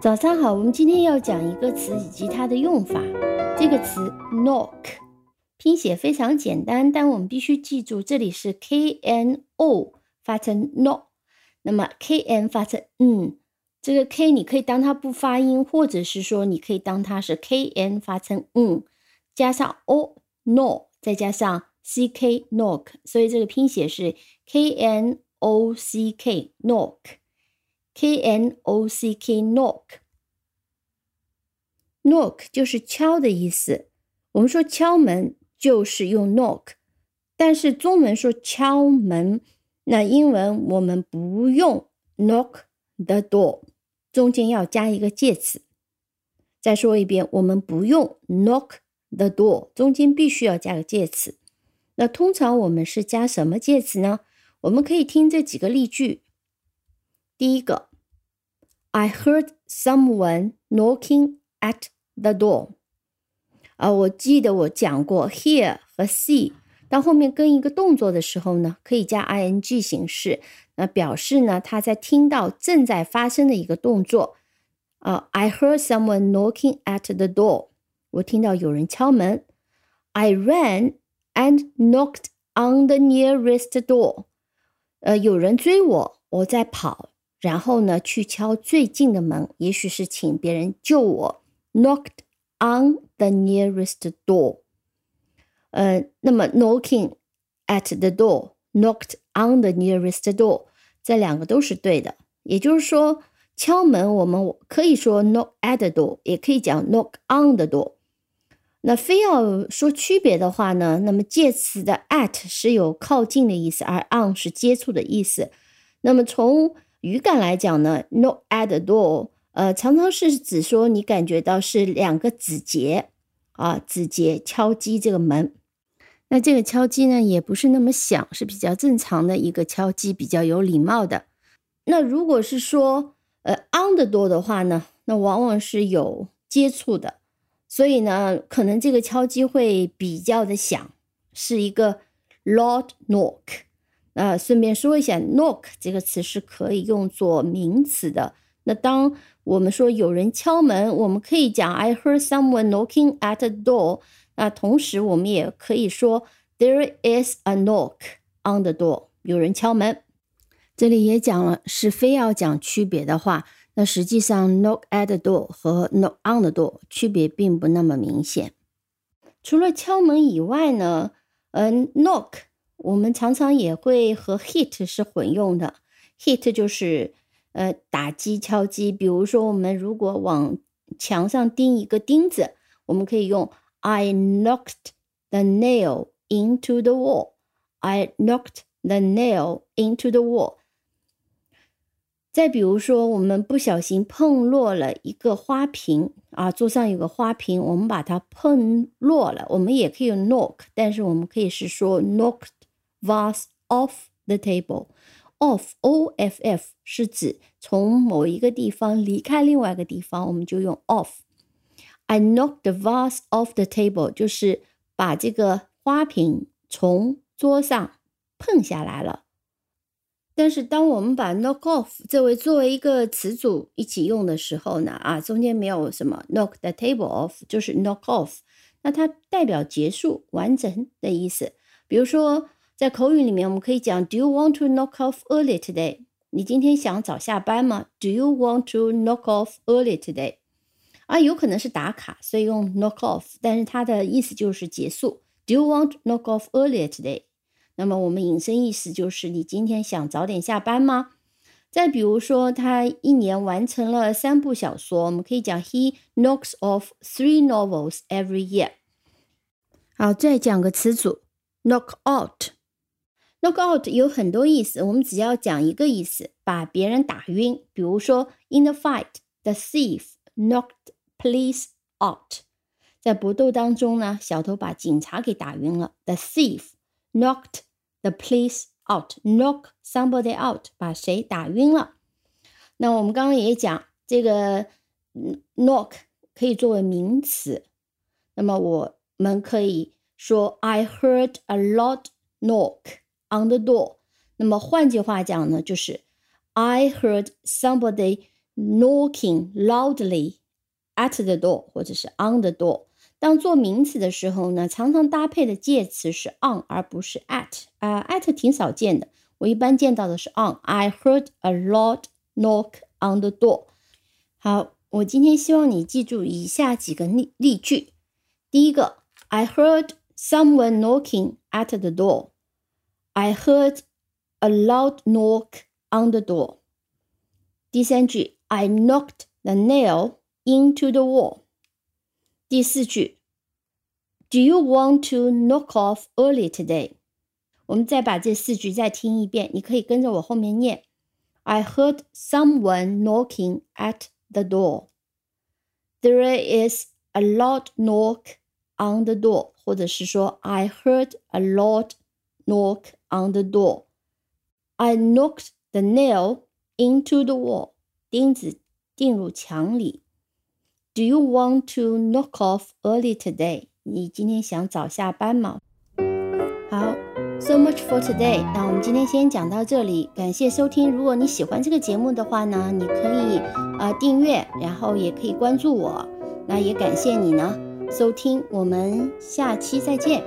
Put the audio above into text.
早上好，我们今天要讲一个词以及它的用法。这个词 knock 拼写非常简单，但我们必须记住，这里是 k n o 发成 no，那么 k n 发成嗯，这个 k 你可以当它不发音，或者是说你可以当它是 k n 发成嗯，加上 o no，再加上 c k knock，所以这个拼写是 k n o c k knock。K N O C K knock，knock 就是敲的意思。我们说敲门就是用 knock，但是中文说敲门，那英文我们不用 knock the door，中间要加一个介词。再说一遍，我们不用 knock the door，中间必须要加个介词。那通常我们是加什么介词呢？我们可以听这几个例句。第一个。I heard someone knocking at the door。啊，我记得我讲过，hear 和 see 到后面跟一个动作的时候呢，可以加 ing 形式，那表示呢他在听到正在发生的一个动作。啊，I heard someone knocking at the door。我听到有人敲门。I ran and knocked on the nearest door。呃，有人追我，我在跑。 然后呢，去敲最近的门，也许是请别人救我。Knocked on the nearest door。呃，那么 knocking at the door，knocked on the nearest door，这两个都是对的。也就是说，敲门我们可以说 knock at the door，也可以讲 knock on the door。那非要说区别的话呢，那么介词的 at 是有靠近的意思，而 on 是接触的意思。那么从语感来讲呢，knock at the door，呃，常常是指说你感觉到是两个指节啊，指节敲击这个门。那这个敲击呢，也不是那么响，是比较正常的一个敲击，比较有礼貌的。那如果是说呃 on the door 的话呢，那往往是有接触的，所以呢，可能这个敲击会比较的响，是一个 loud knock。啊，顺便说一下，knock 这个词是可以用作名词的。那当我们说有人敲门，我们可以讲 I heard someone knocking at the door。那同时我们也可以说 There is a knock on the door，有人敲门。这里也讲了，是非要讲区别的话，那实际上 knock at the door 和 knock on the door 区别并不那么明显。除了敲门以外呢，嗯，knock。我们常常也会和 hit 是混用的，hit 就是呃打击、敲击。比如说，我们如果往墙上钉一个钉子，我们可以用 I knocked the nail into the wall。I knocked the nail into the wall。再比如说，我们不小心碰落了一个花瓶啊，桌上有个花瓶，我们把它碰落了，我们也可以用 knock，但是我们可以是说 knocked。Vase off the table。off o f f 是指从某一个地方离开另外一个地方，我们就用 off。I knocked the vase off the table，就是把这个花瓶从桌上碰下来了。但是当我们把 knock off 这位作为一个词组一起用的时候呢，啊，中间没有什么 knock the table off，就是 knock off，那它代表结束、完整的意思。比如说。在口语里面，我们可以讲 Do you want to knock off early today？你今天想早下班吗？Do you want to knock off early today？啊，有可能是打卡，所以用 knock off，但是它的意思就是结束。Do you want to knock off early today？那么我们引申意思就是你今天想早点下班吗？再比如说，他一年完成了三部小说，我们可以讲 He knocks off three novels every year。好，再讲个词组 knock out。Knock out 有很多意思，我们只要讲一个意思，把别人打晕。比如说，In the fight, the thief knocked police out。在搏斗当中呢，小偷把警察给打晕了。The thief knocked the police out. Knock somebody out，把谁打晕了？那我们刚刚也讲，这个 knock 可以作为名词。那么我们可以说，I heard a loud knock。On the door，那么换句话讲呢，就是 I heard somebody knocking loudly at the door，或者是 on the door。当做名词的时候呢，常常搭配的介词是 on，而不是 at。啊，at 挺少见的，我一般见到的是 on。I heard a loud knock on the door。好，我今天希望你记住以下几个例例句。第一个，I heard someone knocking at the door。 I heard a loud knock on the door。第三句，I knocked the nail into the wall。第四句，Do you want to knock off early today？我们再把这四句再听一遍，你可以跟着我后面念。I heard someone knocking at the door. There is a loud knock on the door，或者是说 I heard a loud knock on the door. I knocked the nail into the wall，钉子钉入墙里。Do you want to knock off early today？你今天想早下班吗？好，so much for today。那我们今天先讲到这里，感谢收听。如果你喜欢这个节目的话呢，你可以啊订阅，然后也可以关注我。那也感谢你呢收听，我们下期再见。